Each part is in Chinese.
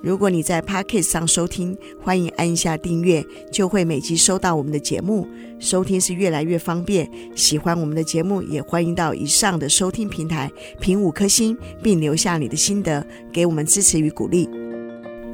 如果你在 Podcast 上收听，欢迎按一下订阅，就会每集收到我们的节目。收听是越来越方便。喜欢我们的节目，也欢迎到以上的收听平台评五颗星，并留下你的心得，给我们支持与鼓励。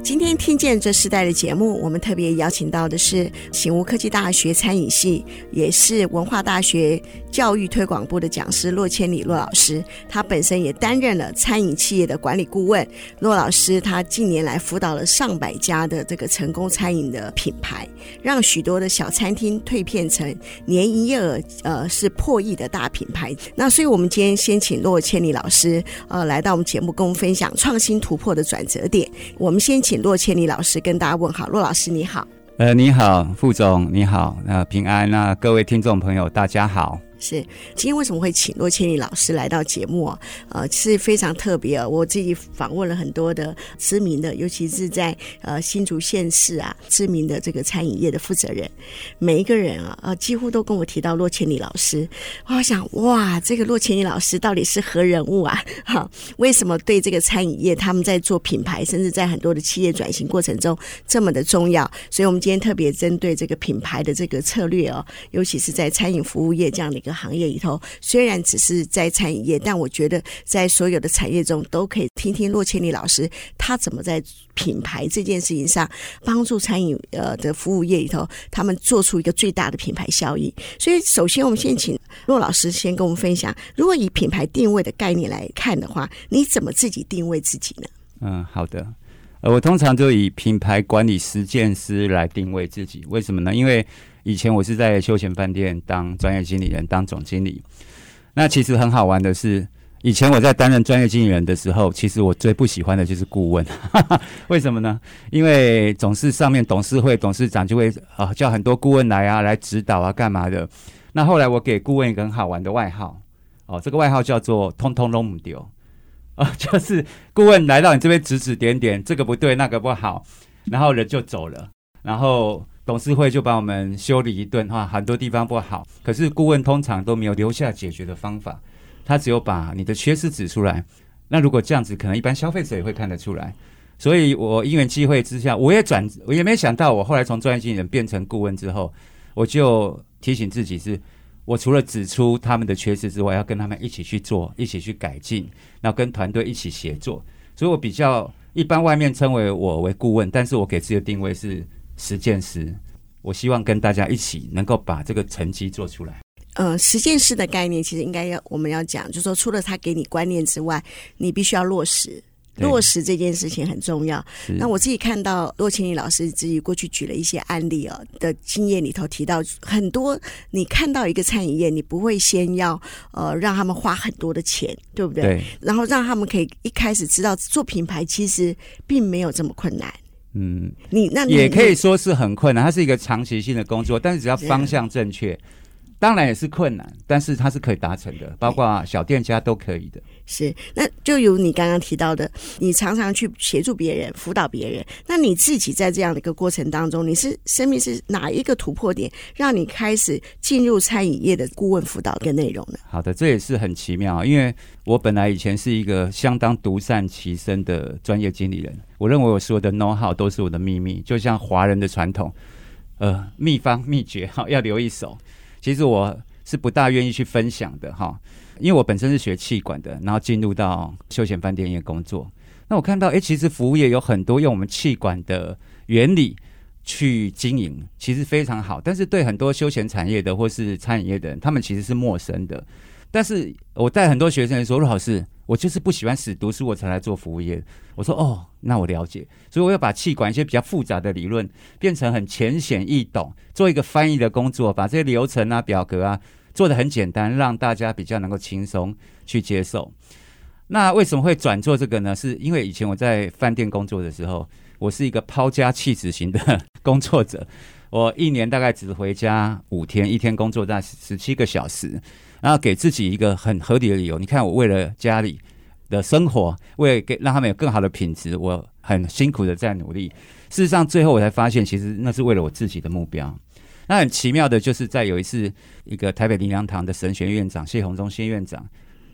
今天听见这时代的节目，我们特别邀请到的是醒吾科技大学餐饮系，也是文化大学教育推广部的讲师骆千里骆老师。他本身也担任了餐饮企业的管理顾问。骆老师他近年来辅导了上百家的这个成功餐饮的品牌，让许多的小餐厅蜕变成年营业额呃是破亿的大品牌。那所以我们今天先请骆千里老师呃来到我们节目，跟我们分享创新突破的转折点。我们先请。骆千里老师跟大家问好，骆老师你好，呃，你好，副总你好，呃，平安，那各位听众朋友大家好。是，今天为什么会请骆千里老师来到节目啊？呃，是非常特别啊。我自己访问了很多的知名的，尤其是在呃新竹县市啊知名的这个餐饮业的负责人，每一个人啊，呃，几乎都跟我提到骆千里老师。我想，哇，这个骆千里老师到底是何人物啊？哈，为什么对这个餐饮业他们在做品牌，甚至在很多的企业转型过程中这么的重要？所以，我们今天特别针对这个品牌的这个策略哦，尤其是在餐饮服务业这样的个。行业里头，虽然只是在餐饮业，但我觉得在所有的产业中，都可以听听骆千里老师他怎么在品牌这件事情上帮助餐饮呃的服务业里头，他们做出一个最大的品牌效益。所以，首先我们先请骆老师先跟我们分享，如果以品牌定位的概念来看的话，你怎么自己定位自己呢？嗯，好的。呃，我通常就以品牌管理实践师来定位自己，为什么呢？因为以前我是在休闲饭店当专业经理人，当总经理。那其实很好玩的是，以前我在担任专业经理人的时候，其实我最不喜欢的就是顾问。为什么呢？因为总是上面董事会董事长就会啊叫很多顾问来啊来指导啊干嘛的。那后来我给顾问一个很好玩的外号哦，这个外号叫做“通通拢唔丢”啊，就是顾问来到你这边指指点点，这个不对，那个不好，然后人就走了，然后。董事会就把我们修理一顿哈，很多地方不好，可是顾问通常都没有留下解决的方法，他只有把你的缺失指出来。那如果这样子，可能一般消费者也会看得出来。所以我因缘际会之下，我也转，我也没想到，我后来从专业经理人变成顾问之后，我就提醒自己是，我除了指出他们的缺失之外，要跟他们一起去做，一起去改进，然后跟团队一起协作。所以我比较一般，外面称为我为顾问，但是我给自己的定位是。实践师，我希望跟大家一起能够把这个成绩做出来。呃，实践师的概念其实应该要我们要讲，就是说除了他给你观念之外，你必须要落实。落实这件事情很重要。那我自己看到骆千里老师自己过去举了一些案例哦的经验里头提到很多，你看到一个餐饮业，你不会先要呃让他们花很多的钱，对不对？对。然后让他们可以一开始知道做品牌其实并没有这么困难。嗯，你那你也可以说是很困难，它是一个长期性的工作，但是只要方向正确。当然也是困难，但是它是可以达成的，包括小店家都可以的。是，那就如你刚刚提到的，你常常去协助别人、辅导别人。那你自己在这样的一个过程当中，你是生命是哪一个突破点，让你开始进入餐饮业的顾问辅导的内容呢？好的，这也是很奇妙，因为我本来以前是一个相当独善其身的专业经理人，我认为我所有的 know how 都是我的秘密，就像华人的传统，呃，秘方秘诀哈，要留一手。其实我是不大愿意去分享的哈，因为我本身是学气管的，然后进入到休闲饭店业工作。那我看到，哎，其实服务业有很多用我们气管的原理去经营，其实非常好。但是对很多休闲产业的或是餐饮业的人，他们其实是陌生的。但是我带很多学生说，陆老师，我就是不喜欢死读书，我才来做服务业。我说哦，那我了解，所以我要把气管一些比较复杂的理论变成很浅显易懂，做一个翻译的工作，把这些流程啊、表格啊做得很简单，让大家比较能够轻松去接受。那为什么会转做这个呢？是因为以前我在饭店工作的时候，我是一个抛家弃子型的 工作者，我一年大概只回家五天，一天工作在十七个小时。然后给自己一个很合理的理由。你看，我为了家里的生活，为了给让他们有更好的品质，我很辛苦的在努力。事实上，最后我才发现，其实那是为了我自己的目标。那很奇妙的就是，在有一次，一个台北林良堂的神学院长谢宏忠新院长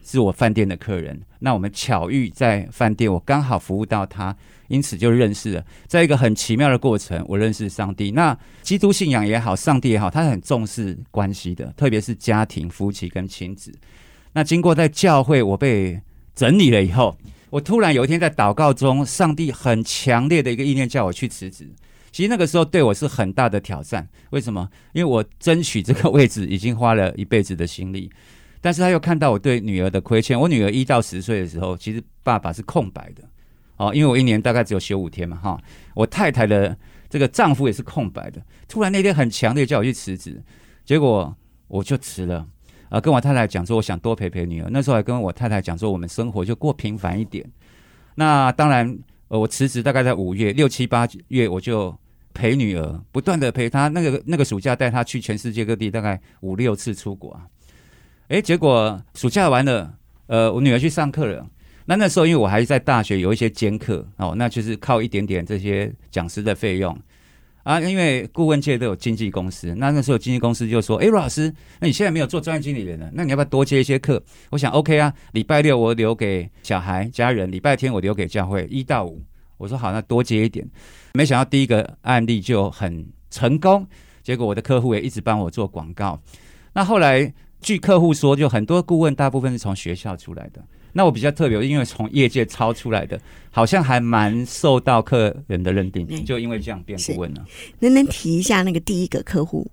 是我饭店的客人。那我们巧遇在饭店，我刚好服务到他，因此就认识了。在一个很奇妙的过程，我认识上帝。那基督信仰也好，上帝也好，他很重视关系的，特别是家庭、夫妻跟亲子。那经过在教会我被整理了以后，我突然有一天在祷告中，上帝很强烈的一个意念叫我去辞职。其实那个时候对我是很大的挑战。为什么？因为我争取这个位置已经花了一辈子的心力，但是他又看到我对女儿的亏欠。我女儿一到十岁的时候，其实爸爸是空白的。哦，因为我一年大概只有休五天嘛，哈。我太太的这个丈夫也是空白的。突然那天很强烈叫我去辞职，结果我就辞了。啊，跟我太太讲说，我想多陪陪女儿。那时候还跟我太太讲说，我们生活就过平凡一点。那当然，呃，我辞职大概在五月六七八月，我就陪女儿，不断的陪她。那个那个暑假带她去全世界各地，大概五六次出国啊。诶，结果暑假完了，呃，我女儿去上课了。那那时候因为我还在大学，有一些兼课哦，那就是靠一点点这些讲师的费用。啊，因为顾问界都有经纪公司，那那时候经纪公司就说：“哎，罗老师，那你现在没有做专业经理人了，那你要不要多接一些课？”我想：“OK 啊，礼拜六我留给小孩家人，礼拜天我留给教会，一到五。”我说：“好，那多接一点。”没想到第一个案例就很成功，结果我的客户也一直帮我做广告。那后来据客户说，就很多顾问大部分是从学校出来的。那我比较特别，因为从业界超出来的，好像还蛮受到客人的认定，嗯、就因为这样变顾问了。能能提一下那个第一个客户？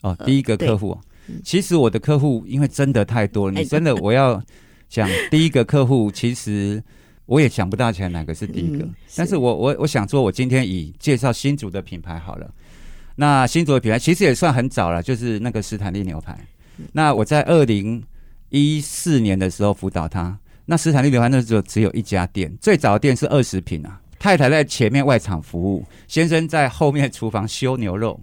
哦，第一个客户，呃、其实我的客户因为真的太多了，你真的我要讲第一个客户，其实我也想不到起来哪个是第一个。嗯、是但是我我我想说，我今天以介绍新竹的品牌好了。那新竹的品牌其实也算很早了，就是那个斯坦利牛排。嗯、那我在二零一四年的时候辅导他。那斯坦利牛排那时候只有一家店，最早的店是二十平啊，太太在前面外场服务，先生在后面厨房修牛肉。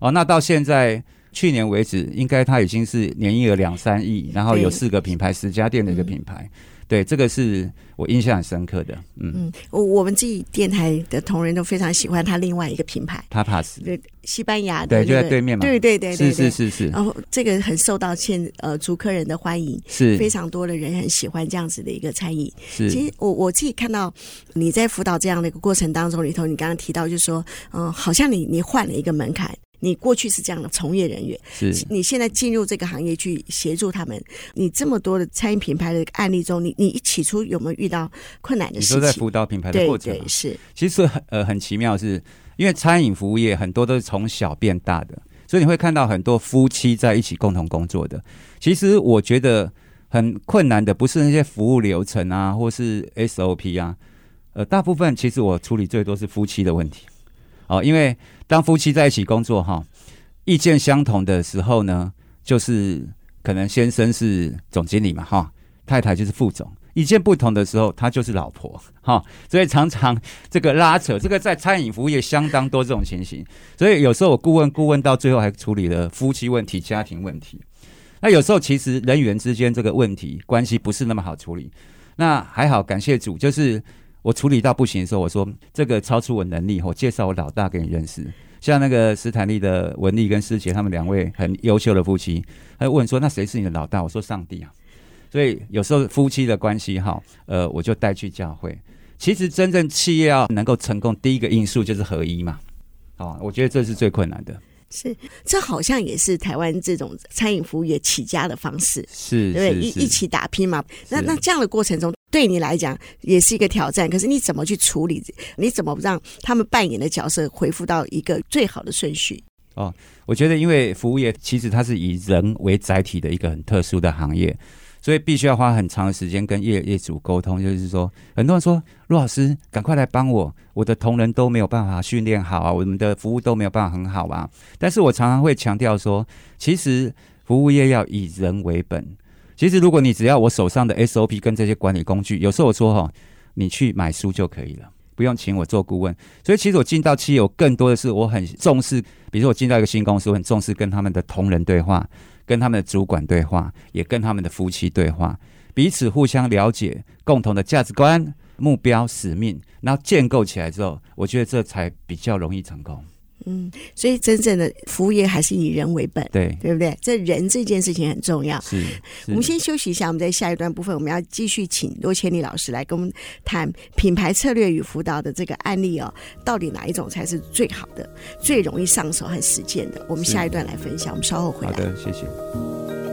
哦，那到现在去年为止，应该他已经是年营业额两三亿，然后有四个品牌，十家店的一个品牌。对，这个是我印象很深刻的。嗯嗯，我我们自己电台的同仁都非常喜欢他另外一个品牌，Tapas，对，西班牙的、那个，对，就在对面嘛。对对对对，是是是是。然后这个很受到现呃租客人的欢迎，是非常多的人很喜欢这样子的一个餐饮。是，其实我我自己看到你在辅导这样的一个过程当中里头，你刚刚提到就是说，嗯、呃，好像你你换了一个门槛。你过去是这样的从业人员，是你现在进入这个行业去协助他们。你这么多的餐饮品牌的案例中，你你起初有没有遇到困难的事情？你说在辅导品牌的过程，对对是。其实很呃很奇妙是，是因为餐饮服务业很多都是从小变大的，所以你会看到很多夫妻在一起共同工作的。其实我觉得很困难的不是那些服务流程啊，或是 SOP 啊，呃，大部分其实我处理最多是夫妻的问题。哦，因为当夫妻在一起工作哈，意见相同的时候呢，就是可能先生是总经理嘛哈，太太就是副总。意见不同的时候，他就是老婆哈，所以常常这个拉扯，这个在餐饮服务业相当多这种情形。所以有时候我顾问顾问到最后还处理了夫妻问题、家庭问题。那有时候其实人与人之间这个问题关系不是那么好处理。那还好，感谢主，就是。我处理到不行的时候，我说这个超出我能力，我介绍我老大给你认识。像那个斯坦利的文丽跟师姐，他们两位很优秀的夫妻，他就问说：“那谁是你的老大？”我说：“上帝啊。”所以有时候夫妻的关系哈，呃，我就带去教会。其实真正企业要能够成功，第一个因素就是合一嘛。哦，我觉得这是最困难的。是，这好像也是台湾这种餐饮服务业起家的方式，是，对不对？是一一起打拼嘛。那那这样的过程中，对你来讲也是一个挑战。可是你怎么去处理？你怎么让他们扮演的角色恢复到一个最好的顺序？哦，我觉得因为服务业其实它是以人为载体的一个很特殊的行业。所以必须要花很长的时间跟业业主沟通，就是说，很多人说，陆老师，赶快来帮我，我的同仁都没有办法训练好啊，我们的服务都没有办法很好啊。但是我常常会强调说，其实服务业要以人为本。其实如果你只要我手上的 SOP 跟这些管理工具，有时候我说哈，你去买书就可以了，不用请我做顾问。所以其实我进到企业，我更多的是我很重视，比如说我进到一个新公司，我很重视跟他们的同仁对话。跟他们的主管对话，也跟他们的夫妻对话，彼此互相了解，共同的价值观、目标、使命，然后建构起来之后，我觉得这才比较容易成功。嗯，所以真正的服务业还是以人为本，对，对不对？这人这件事情很重要。是，是我们先休息一下，我们在下一段部分，我们要继续请罗千里老师来跟我们谈品牌策略与辅导的这个案例哦，到底哪一种才是最好的、最容易上手和实践的？我们下一段来分享，我们稍后回来。好的，谢谢。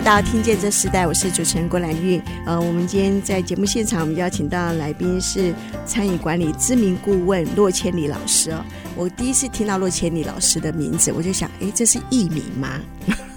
回到《听见这时代》，我是主持人郭兰玉。呃，我们今天在节目现场，我们邀请到来宾是餐饮管理知名顾问骆千里老师哦。我第一次听到洛千里老师的名字，我就想，哎，这是艺名吗？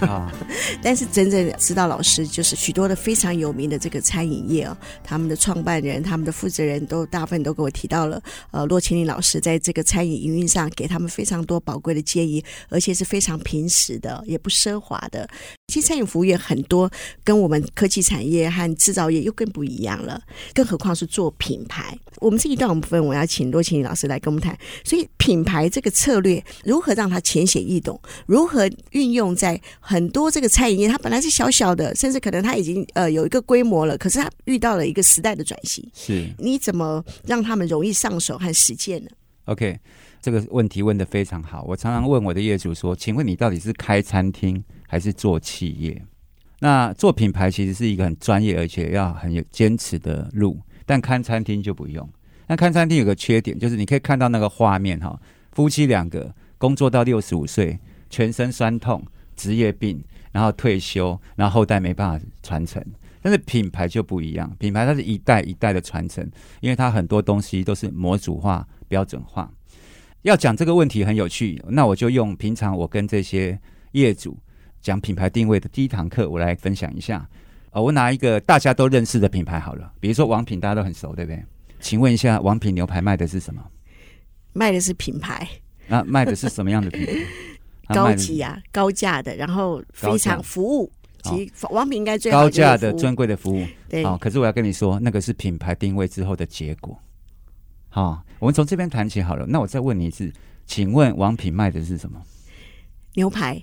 啊！但是真正知道老师，就是许多的非常有名的这个餐饮业哦，他们的创办人、他们的负责人都大部分都给我提到了。呃，洛千里老师在这个餐饮营运上给他们非常多宝贵的建议，而且是非常平实的，也不奢华的。其实餐饮服务业很多跟我们科技产业和制造业又更不一样了，更何况是做品牌。我们这一段部分，我要请洛千里老师来跟我们谈。所以品牌这个策略如何让它浅显易懂，如何运用在很多这个餐饮业，它本来是小小的，甚至可能它已经呃有一个规模了，可是它遇到了一个时代的转型。是，你怎么让他们容易上手和实践呢？OK，这个问题问得非常好。我常常问我的业主说：“请问你到底是开餐厅还是做企业？”那做品牌其实是一个很专业而且要很有坚持的路，但看餐厅就不用。那看餐厅有个缺点，就是你可以看到那个画面哈，夫妻两个工作到六十五岁，全身酸痛。职业病，然后退休，然后后代没办法传承。但是品牌就不一样，品牌它是一代一代的传承，因为它很多东西都是模组化、标准化。要讲这个问题很有趣，那我就用平常我跟这些业主讲品牌定位的第一堂课，我来分享一下。呃，我拿一个大家都认识的品牌好了，比如说王品，大家都很熟，对不对？请问一下，王品牛排卖的是什么？卖的是品牌。那卖的是什么样的品牌？高级啊，高价的，然后非常服务，其实王品应该最高价的尊贵的服务。对，好，可是我要跟你说，那个是品牌定位之后的结果。好，我们从这边谈起好了。那我再问你一次，请问王品卖的是什么？牛排。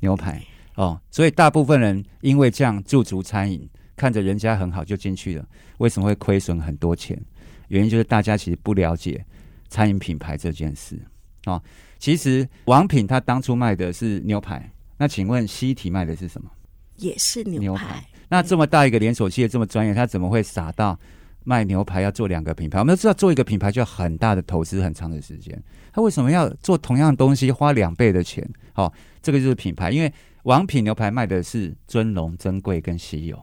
牛排哦，所以大部分人因为这样驻足餐饮，看着人家很好就进去了，为什么会亏损很多钱？原因就是大家其实不了解餐饮品牌这件事哦。其实王品他当初卖的是牛排，那请问西提卖的是什么？也是牛排。牛排。那这么大一个连锁企业这么专业，他怎么会傻到卖牛排要做两个品牌？我们都知道做一个品牌就要很大的投资，很长的时间。他为什么要做同样的东西花两倍的钱？好，这个就是品牌。因为王品牛排卖的是尊荣、珍贵跟稀有，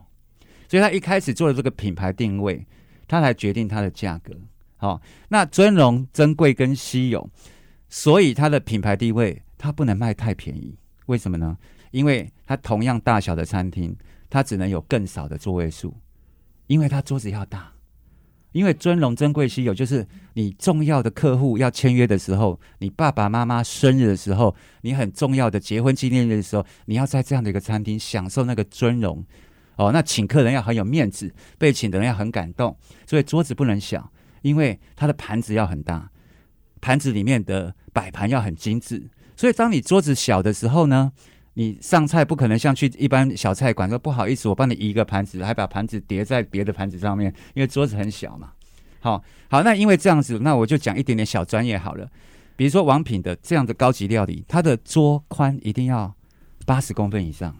所以他一开始做的这个品牌定位，他才决定它的价格。好，那尊荣、珍贵跟稀有。所以它的品牌地位，它不能卖太便宜。为什么呢？因为它同样大小的餐厅，它只能有更少的座位数，因为它桌子要大。因为尊荣、珍贵、稀有，就是你重要的客户要签约的时候，你爸爸妈妈生日的时候，你很重要的结婚纪念日的时候，你要在这样的一个餐厅享受那个尊荣。哦，那请客人要很有面子，被请的人要很感动，所以桌子不能小，因为它的盘子要很大。盘子里面的摆盘要很精致，所以当你桌子小的时候呢，你上菜不可能像去一般小菜馆说不好意思，我帮你移一个盘子，还把盘子叠在别的盘子上面，因为桌子很小嘛。好，好，那因为这样子，那我就讲一点点小专业好了。比如说王品的这样的高级料理，它的桌宽一定要八十公分以上，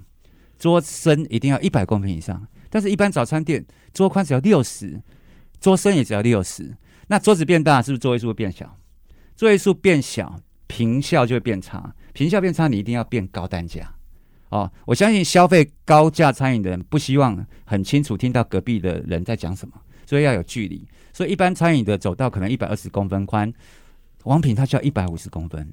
桌深一定要一百公分以上。但是，一般早餐店桌宽只要六十，桌深也只要六十，那桌子变大，是不是座位数会变小？座位数变小，坪效就会变差。坪效变差，你一定要变高单价哦。我相信消费高价餐饮的人不希望很清楚听到隔壁的人在讲什么，所以要有距离。所以一般餐饮的走道可能一百二十公分宽，王品它就要一百五十公分。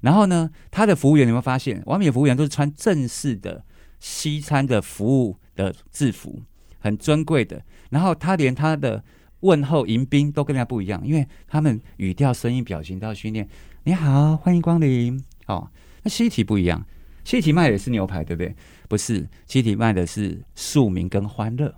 然后呢，他的服务员你会发现，王品服务员都是穿正式的西餐的服务的制服，很尊贵的。然后他连他的。问候迎宾都跟人家不一样，因为他们语调、声音、表情都要训练。你好，欢迎光临。哦，那西提不一样，西提卖的是牛排，对不对？不是，西提卖的是庶民跟欢乐。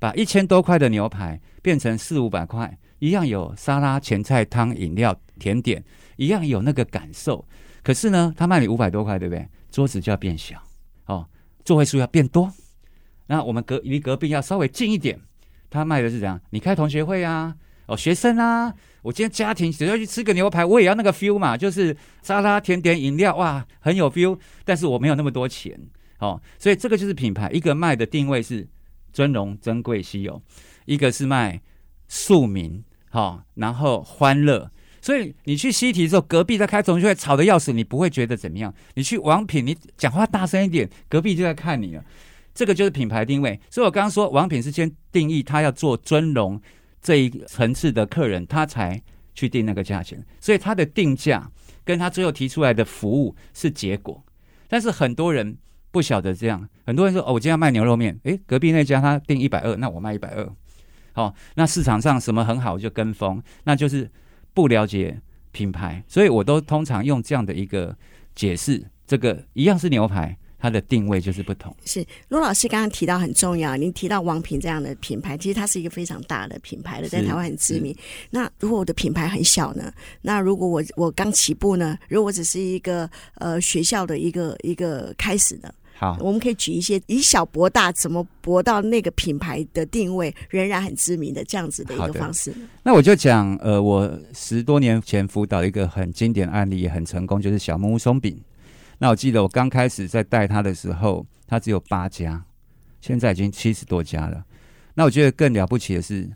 把一千多块的牛排变成四五百块，一样有沙拉、前菜、汤、饮料、甜点，一样有那个感受。可是呢，他卖你五百多块，对不对？桌子就要变小，哦，座位数要变多。那我们隔离隔壁要稍微近一点。他卖的是怎样？你开同学会啊？哦，学生啊，我今天家庭只要去吃个牛排，我也要那个 feel 嘛，就是沙拉、甜点、饮料，哇，很有 feel。但是我没有那么多钱，哦，所以这个就是品牌，一个卖的定位是尊荣、珍贵、稀有，一个是卖庶民，好、然后欢乐。所以你去西提的时候，隔壁在开同学会，吵得要死，你不会觉得怎么样？你去王品，你讲话大声一点，隔壁就在看你了。这个就是品牌定位。所以我刚刚说，王品是先定义他要做尊荣。这一层次的客人，他才去定那个价钱，所以他的定价跟他最后提出来的服务是结果。但是很多人不晓得这样，很多人说：“哦，我今天要卖牛肉面，诶，隔壁那家他定一百二，那我卖一百二。”好，那市场上什么很好就跟风，那就是不了解品牌。所以我都通常用这样的一个解释：这个一样是牛排。它的定位就是不同。是罗老师刚刚提到很重要，您提到王平这样的品牌，其实它是一个非常大的品牌的，在台湾很知名。那如果我的品牌很小呢？那如果我我刚起步呢？如果我只是一个呃学校的一个一个开始呢？好，我们可以举一些以小博大，怎么博到那个品牌的定位仍然很知名的这样子的一个方式？那我就讲，呃，我十多年前辅导一个很经典案例，也很成功，就是小木屋松饼。那我记得我刚开始在带他的时候，他只有八家，现在已经七十多家了。那我觉得更了不起的是，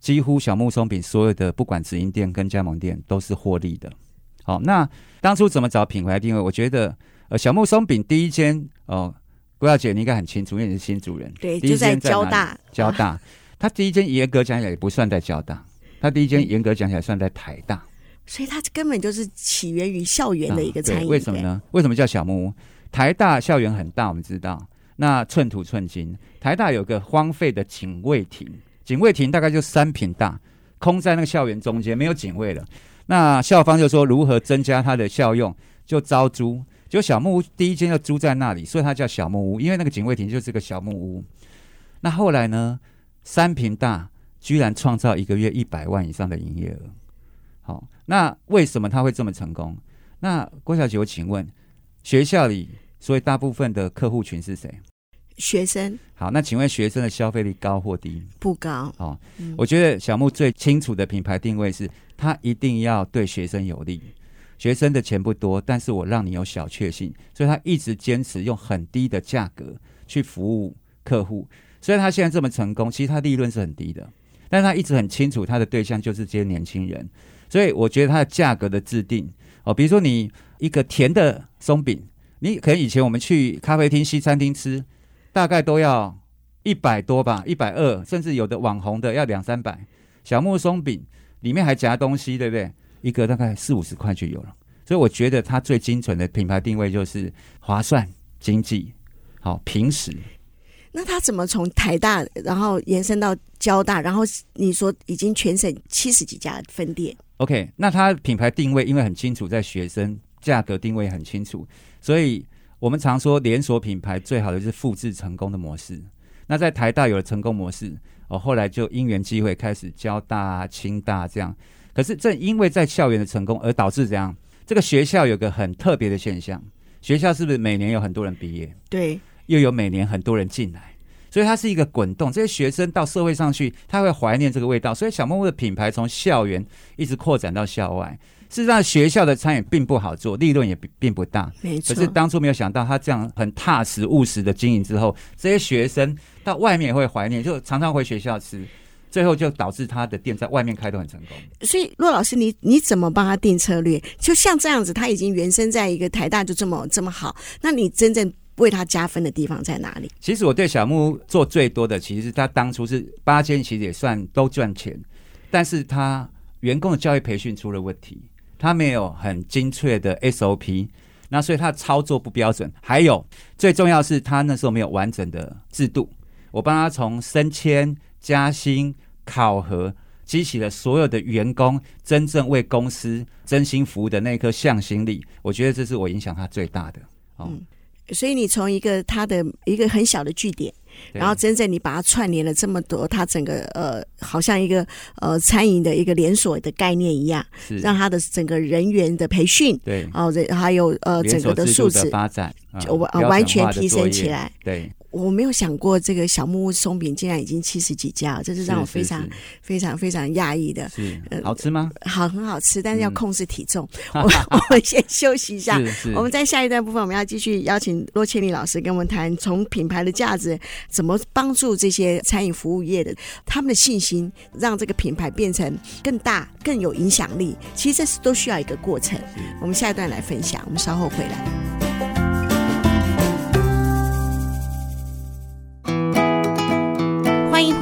几乎小木松饼所有的不管直营店跟加盟店都是获利的。好，那当初怎么找品牌定位？我觉得，呃，小木松饼第一间哦，郭小姐你应该很清楚，因为你是新主人。对，第一间在交大。交大，他第一间严格讲起来也不算在交大，他第一间严格讲起来算在台大。所以它根本就是起源于校园的一个餐饮、啊。为什么呢？为什么叫小木屋？台大校园很大，我们知道。那寸土寸金，台大有个荒废的警卫亭，警卫亭大概就三坪大，空在那个校园中间，没有警卫了。那校方就说如何增加它的效用，就招租。就小木屋第一间就租在那里，所以它叫小木屋，因为那个警卫亭就是个小木屋。那后来呢？三坪大，居然创造一个月一百万以上的营业额。好，那为什么他会这么成功？那郭小姐，我请问，学校里所以大部分的客户群是谁？学生。好，那请问学生的消费力高或低？不高。好，嗯，我觉得小木最清楚的品牌定位是，他一定要对学生有利。学生的钱不多，但是我让你有小确幸，所以他一直坚持用很低的价格去服务客户。所以他现在这么成功，其实他利润是很低的，但是他一直很清楚他的对象就是这些年轻人。所以我觉得它的价格的制定哦，比如说你一个甜的松饼，你可能以前我们去咖啡厅、西餐厅吃，大概都要一百多吧，一百二，甚至有的网红的要两三百。小木松饼里面还夹东西，对不对？一个大概四五十块就有了。所以我觉得它最精准的品牌定位就是划算、经济、好平时。那他怎么从台大，然后延伸到交大，然后你说已经全省七十几家分店？OK，那它品牌定位因为很清楚，在学生价格定位很清楚，所以我们常说连锁品牌最好的就是复制成功的模式。那在台大有了成功模式，哦，后来就因缘机会开始交大、清大这样。可是正因为在校园的成功，而导致这样，这个学校有个很特别的现象，学校是不是每年有很多人毕业？对。又有每年很多人进来，所以它是一个滚动。这些学生到社会上去，他会怀念这个味道。所以小木屋的品牌从校园一直扩展到校外。事实上，学校的餐饮并不好做，利润也并不大。没错。可是当初没有想到，他这样很踏实务实的经营之后，这些学生到外面也会怀念，就常常回学校吃。最后就导致他的店在外面开都很成功。所以，骆老师，你你怎么帮他定策略？就像这样子，他已经原生在一个台大，就这么这么好。那你真正为他加分的地方在哪里？其实我对小木屋做最多的，其实他当初是八千，其实也算都赚钱，但是他员工的教育培训出了问题，他没有很精确的 SOP，那所以他的操作不标准，还有最重要是他那时候没有完整的制度。我帮他从升迁、加薪、考核，激起了所有的员工真正为公司真心服务的那颗向心力。我觉得这是我影响他最大的。哦。嗯所以你从一个他的一个很小的据点，然后真正你把它串联了这么多，它整个呃，好像一个呃餐饮的一个连锁的概念一样，让它的整个人员的培训，对，哦，还有呃整个的素质发展，就完完全提升起来，对。我没有想过，这个小木屋松饼竟然已经七十几家，这是让我非常非常非常讶异的。是，好吃吗？呃、好，很好吃，但是要控制体重。嗯、我我们先休息一下，是是，我们在下一段部分，我们要继续邀请骆千里老师跟我们谈，从品牌的价值怎么帮助这些餐饮服务业的他们的信心，让这个品牌变成更大、更有影响力。其实这是都需要一个过程。我们下一段来分享，我们稍后回来。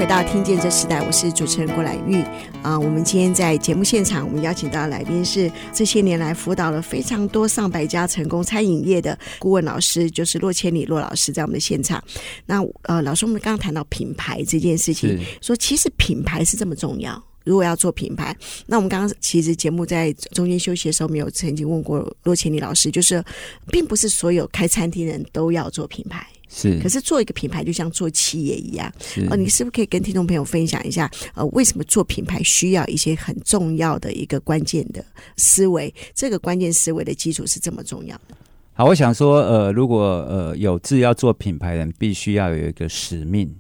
回到《听见这时代》，我是主持人郭兰玉啊。我们今天在节目现场，我们邀请到的来宾是这些年来辅导了非常多上百家成功餐饮业的顾问老师，就是骆千里骆老师，在我们的现场。那呃，老师，我们刚刚谈到品牌这件事情，说其实品牌是这么重要。如果要做品牌，那我们刚刚其实节目在中间休息的时候，没有曾经问过骆千里老师，就是并不是所有开餐厅的人都要做品牌。是，可是做一个品牌就像做企业一样，呃，你是不是可以跟听众朋友分享一下，呃，为什么做品牌需要一些很重要的一个关键的思维？这个关键思维的基础是这么重要的。好，我想说，呃，如果呃有志要做品牌的人，必须要有一个使命。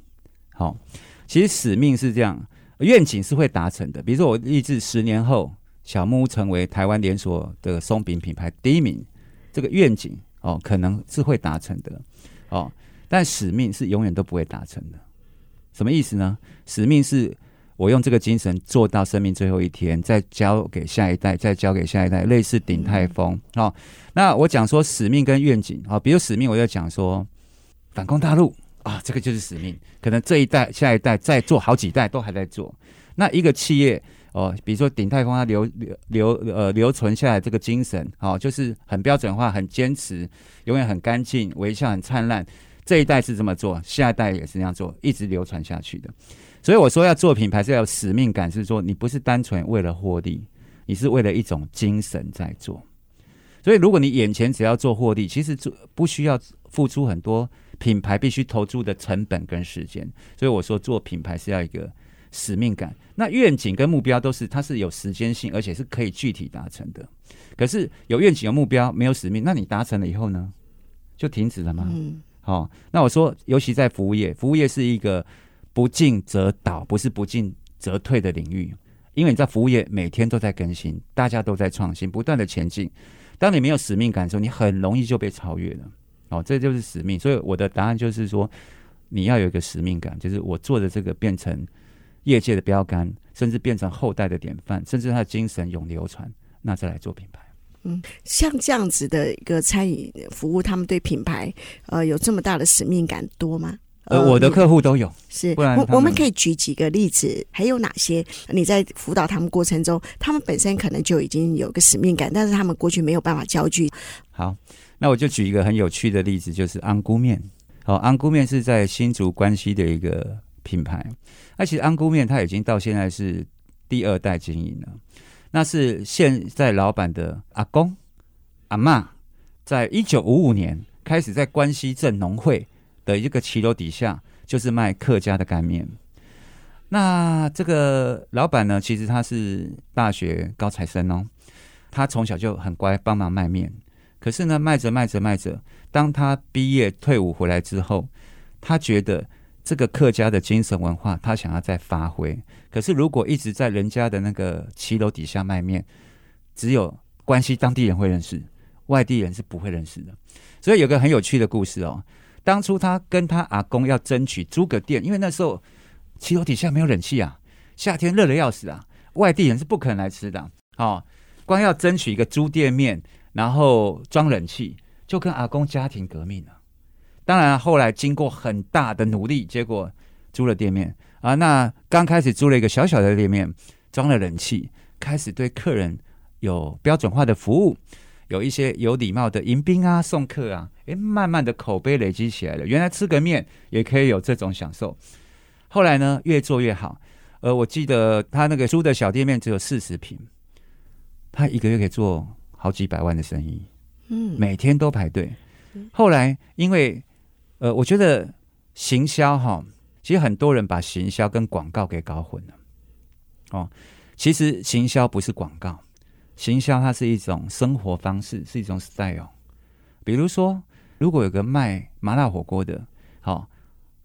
好，其实使命是这样，愿景是会达成的。比如说，我立志十年后小木屋成为台湾连锁的松饼品牌第一名，这个愿景哦，可能是会达成的。哦，但使命是永远都不会达成的。什么意思呢？使命是我用这个精神做到生命最后一天，再交给下一代，再交给下一代，类似鼎泰丰。好、哦，那我讲说使命跟愿景啊、哦，比如使命，我就讲说反攻大陆啊，这个就是使命。可能这一代、下一代再做好几代都还在做。那一个企业哦，比如说鼎泰丰，它留留留呃留存下来这个精神，好、哦，就是很标准化、很坚持。永远很干净，微笑很灿烂。这一代是这么做，下一代也是这样做，一直流传下去的。所以我说要做品牌是要有使命感，是说你不是单纯为了获利，你是为了一种精神在做。所以如果你眼前只要做获利，其实做不需要付出很多品牌必须投注的成本跟时间。所以我说做品牌是要一个使命感。那愿景跟目标都是它是有时间性，而且是可以具体达成的。可是有愿景、有目标，没有使命，那你达成了以后呢？就停止了吗？哦。那我说，尤其在服务业，服务业是一个不进则倒，不是不进则退的领域。因为你在服务业每天都在更新，大家都在创新，不断的前进。当你没有使命感的时候，你很容易就被超越了。哦，这就是使命。所以我的答案就是说，你要有一个使命感，就是我做的这个变成业界的标杆，甚至变成后代的典范，甚至他的精神永流传。那再来做品牌，嗯，像这样子的一个餐饮服务，他们对品牌呃有这么大的使命感多吗？呃，我的客户都有，是，我我们可以举几个例子，还有哪些？你在辅导他们过程中，他们本身可能就已经有个使命感，但是他们过去没有办法焦聚。好，那我就举一个很有趣的例子，就是安菇面。好，安菇面是在新竹关西的一个品牌，那其实安菇面它已经到现在是第二代经营了。那是现在老板的阿公、阿妈，在一九五五年开始在关西镇农会的一个骑楼底下，就是卖客家的干面。那这个老板呢，其实他是大学高材生哦，他从小就很乖，帮忙卖面。可是呢，卖着卖着卖着，当他毕业退伍回来之后，他觉得。这个客家的精神文化，他想要再发挥。可是如果一直在人家的那个骑楼底下卖面，只有关西当地人会认识，外地人是不会认识的。所以有个很有趣的故事哦。当初他跟他阿公要争取租个店，因为那时候骑楼底下没有冷气啊，夏天热得要死啊，外地人是不可能来吃的。哦，光要争取一个租店面，然后装冷气，就跟阿公家庭革命了。当然，后来经过很大的努力，结果租了店面啊。那刚开始租了一个小小的店面，装了冷气，开始对客人有标准化的服务，有一些有礼貌的迎宾啊、送客啊。诶，慢慢的口碑累积起来了。原来吃个面也可以有这种享受。后来呢，越做越好。呃，我记得他那个租的小店面只有四十平，他一个月可以做好几百万的生意。嗯，每天都排队。后来因为呃，我觉得行销哈，其实很多人把行销跟广告给搞混了。哦，其实行销不是广告，行销它是一种生活方式，是一种 style。比如说，如果有个卖麻辣火锅的，好、哦，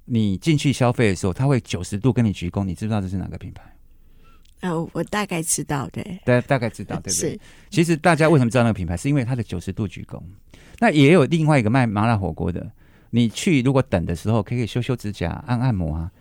你进去消费的时候，他会九十度跟你鞠躬，你知不知道这是哪个品牌？哦，我大概知道，对，大大概知道，对不对？是。其实大家为什么知道那个品牌？是因为它的九十度鞠躬。那也有另外一个卖麻辣火锅的，你去如果等的时候，可以修修指甲、按按摩啊。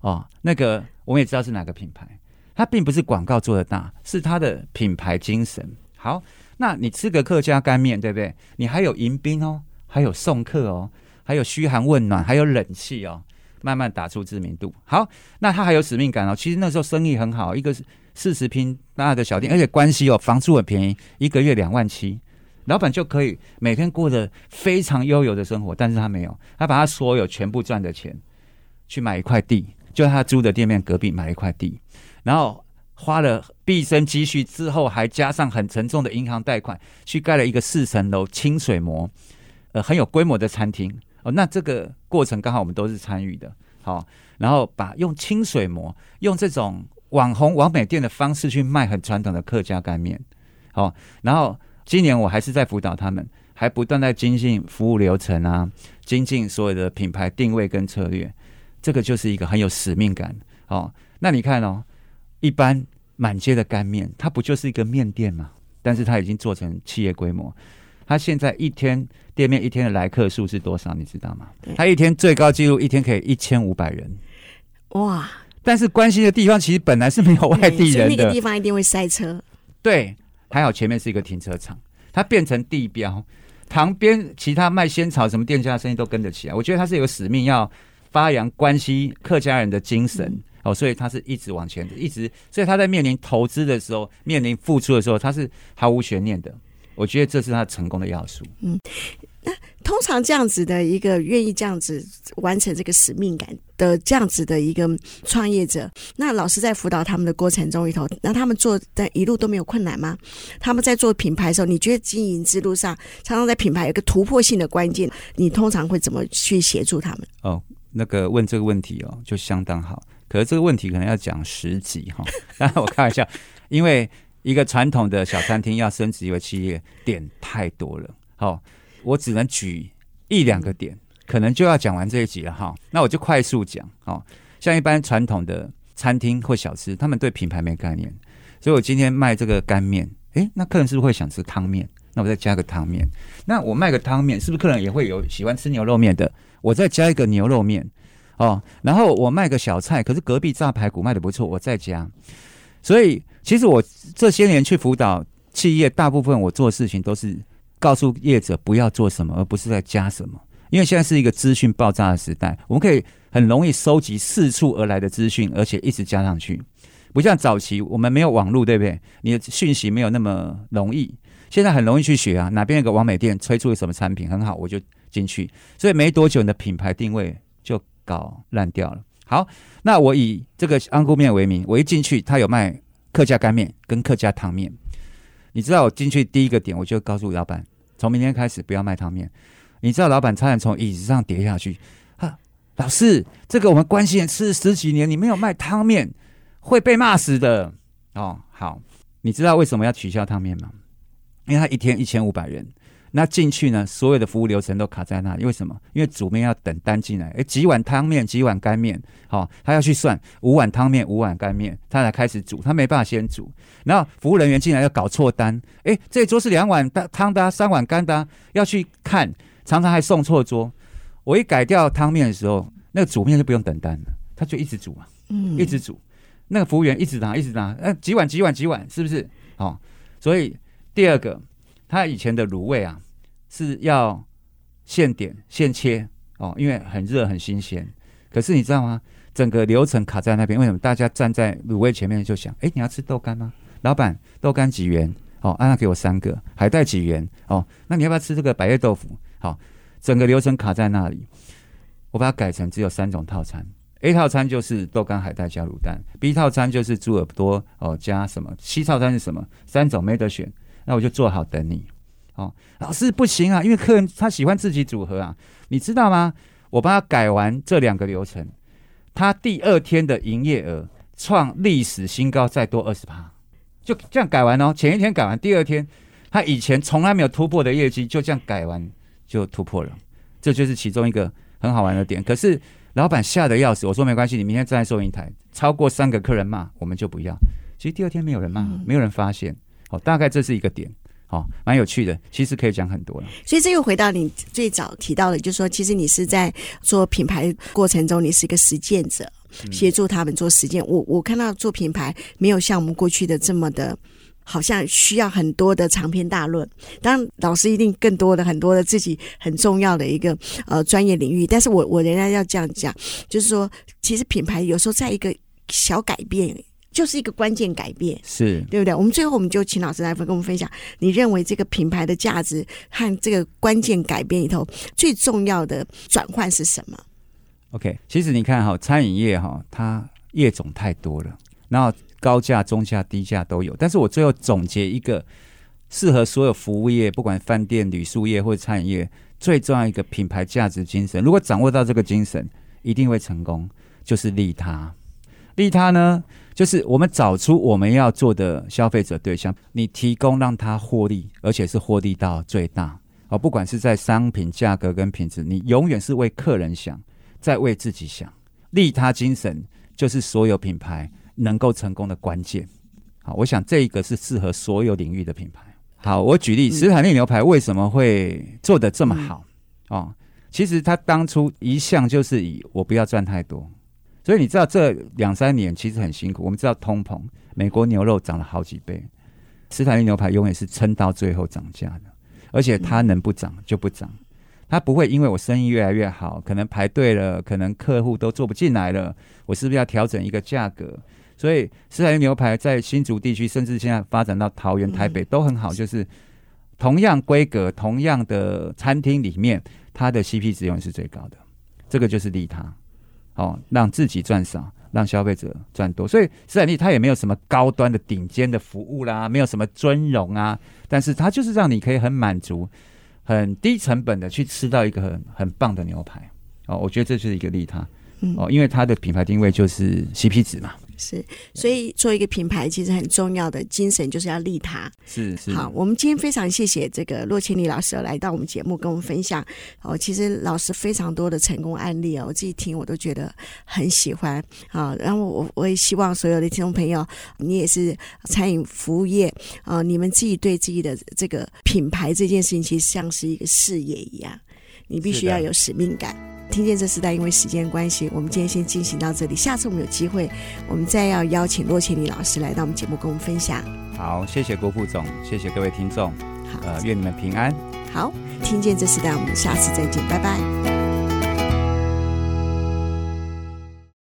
哦，那个我们也知道是哪个品牌。它并不是广告做的大，是它的品牌精神。好，那你吃个客家干面，对不对？你还有迎宾哦，还有送客哦，还有嘘寒问暖，还有冷气哦。慢慢打出知名度。好，那他还有使命感哦。其实那时候生意很好，一个是四十平大的小店，而且关系哦，房租很便宜，一个月两万七，老板就可以每天过着非常悠游的生活。但是他没有，他把他所有全部赚的钱去买一块地，就他租的店面隔壁买一块地，然后花了毕生积蓄之后，还加上很沉重的银行贷款，去盖了一个四层楼清水模，呃，很有规模的餐厅。哦，那这个过程刚好我们都是参与的，好，然后把用清水模，用这种网红网美店的方式去卖很传统的客家干面，好，然后今年我还是在辅导他们，还不断在精进服务流程啊，精进所有的品牌定位跟策略，这个就是一个很有使命感，哦，那你看哦，一般满街的干面，它不就是一个面店吗？但是它已经做成企业规模。它现在一天店面一天的来客数是多少？你知道吗？它一天最高纪录一天可以一千五百人，哇！但是关心的地方其实本来是没有外地人的，那个地方一定会塞车。对，还好前面是一个停车场，它变成地标，旁边其他卖仙草什么店家的生意都跟着起来。我觉得他是有使命要发扬关系客家人的精神、嗯、哦，所以他是一直往前的，一直，所以他在面临投资的时候，面临付出的时候，他是毫无悬念的。我觉得这是他成功的要素。嗯，那通常这样子的一个愿意这样子完成这个使命感的这样子的一个创业者，那老师在辅导他们的过程中里头，那他们做在一路都没有困难吗？他们在做品牌的时候，你觉得经营之路上常常在品牌有个突破性的关键，你通常会怎么去协助他们？哦，那个问这个问题哦，就相当好。可是这个问题可能要讲十集哈，当然我开玩笑，因为。一个传统的小餐厅要升级为企业，点太多了。好，我只能举一两个点，可能就要讲完这一集了哈。那我就快速讲。哦，像一般传统的餐厅或小吃，他们对品牌没概念，所以我今天卖这个干面，诶，那客人是不是会想吃汤面？那我再加个汤面。那我卖个汤面，是不是客人也会有喜欢吃牛肉面的？我再加一个牛肉面。哦，然后我卖个小菜，可是隔壁炸排骨卖得不错，我再加。所以。其实我这些年去辅导企业，大部分我做事情都是告诉业者不要做什么，而不是在加什么。因为现在是一个资讯爆炸的时代，我们可以很容易收集四处而来的资讯，而且一直加上去。不像早期我们没有网络，对不对？你的讯息没有那么容易。现在很容易去学啊，哪边有个网美店推出了什么产品很好，我就进去。所以没多久，你的品牌定位就搞烂掉了。好，那我以这个安菇面为名，我一进去，他有卖。客家干面跟客家汤面，你知道我进去第一个点，我就告诉老板，从明天开始不要卖汤面。你知道老板差点从椅子上跌下去。哈，老师，这个我们关系人吃十几年，你没有卖汤面，会被骂死的。哦，好，你知道为什么要取消汤面吗？因为他一天一千五百人。那进去呢，所有的服务流程都卡在那里。为什么？因为煮面要等单进来，诶，几碗汤面，几碗干面，好、他要去算五碗汤面，五碗干面，他才开始煮，他没办法先煮。然后服务人员进来要搞错单，诶，这桌是两碗汤的，三碗干的，要去看，常常还送错桌。我一改掉汤面的时候，那个煮面就不用等单了，他就一直煮啊，嗯，一直煮，那个服务员一直拿，一直拿，呃，几碗几碗几碗，是不是？哦，所以第二个，他以前的卤味啊。是要现点现切哦，因为很热很新鲜。可是你知道吗？整个流程卡在那边。为什么大家站在卤味前面就想：哎，你要吃豆干吗？老板，豆干几元？哦，安、啊、他给我三个。海带几元？哦，那你要不要吃这个百叶豆腐？整个流程卡在那里。我把它改成只有三种套餐。A 套餐就是豆干、海带加卤蛋；B 套餐就是猪耳朵哦加什么？C 套餐是什么？三种没得选，那我就做好等你。哦，老师不行啊，因为客人他喜欢自己组合啊，你知道吗？我帮他改完这两个流程，他第二天的营业额创历史新高，再多二十趴，就这样改完哦。前一天改完，第二天他以前从来没有突破的业绩，就这样改完就突破了。这就是其中一个很好玩的点。可是老板吓得要死，我说没关系，你明天站在收银台，超过三个客人骂，我们就不要。其实第二天没有人骂，没有人发现。哦，大概这是一个点。好，蛮有趣的，其实可以讲很多了。所以这又回到你最早提到的，就是说，其实你是在做品牌过程中，你是一个实践者，协助他们做实践。我我看到做品牌没有像我们过去的这么的，好像需要很多的长篇大论。当然，老师一定更多的很多的自己很重要的一个呃专业领域。但是我我仍然要这样讲，就是说，其实品牌有时候在一个小改变。就是一个关键改变，是对不对？我们最后我们就请老师来跟我们分享，你认为这个品牌的价值和这个关键改变里头最重要的转换是什么？OK，其实你看哈，餐饮业哈，它业种太多了，然后高价、中价、低价都有。但是我最后总结一个适合所有服务业，不管饭店、旅宿业或者餐饮业，最重要一个品牌价值精神。如果掌握到这个精神，一定会成功，就是利他。利他呢，就是我们找出我们要做的消费者对象，你提供让他获利，而且是获利到最大哦。不管是在商品价格跟品质，你永远是为客人想，在为自己想。利他精神就是所有品牌能够成功的关键。好，我想这一个是适合所有领域的品牌。好，我举例，史坦利牛排为什么会做得这么好？哦，其实他当初一向就是以我不要赚太多。所以你知道这两三年其实很辛苦。我们知道通膨，美国牛肉涨了好几倍，史坦利牛排永远是撑到最后涨价的，而且它能不涨就不涨，它不会因为我生意越来越好，可能排队了，可能客户都做不进来了，我是不是要调整一个价格？所以斯坦利牛排在新竹地区，甚至现在发展到桃园、台北都很好，就是同样规格、同样的餐厅里面，它的 CP 值永远是最高的，这个就是利他。哦，让自己赚少，让消费者赚多。所以斯坦利它也没有什么高端的顶尖的服务啦，没有什么尊荣啊，但是它就是让你可以很满足、很低成本的去吃到一个很很棒的牛排。哦，我觉得这就是一个利他。哦，因为它的品牌定位就是 CP 值嘛。是，所以做一个品牌，其实很重要的精神就是要利他。是是。好，我们今天非常谢谢这个洛千里老师来到我们节目，跟我们分享。哦，其实老师非常多的成功案例哦，我自己听我都觉得很喜欢。啊，然后我我也希望所有的听众朋友，你也是餐饮服务业啊，你们自己对自己的这个品牌这件事情，其实像是一个事业一样，你必须要有使命感。听见这时代，因为时间关系，我们今天先进行到这里。下次我们有机会，我们再要邀请洛千里老师来到我们节目，跟我们分享。好，谢谢郭副总，谢谢各位听众。好，呃，愿你们平安。好，听见这时代，我们下次再见，拜拜。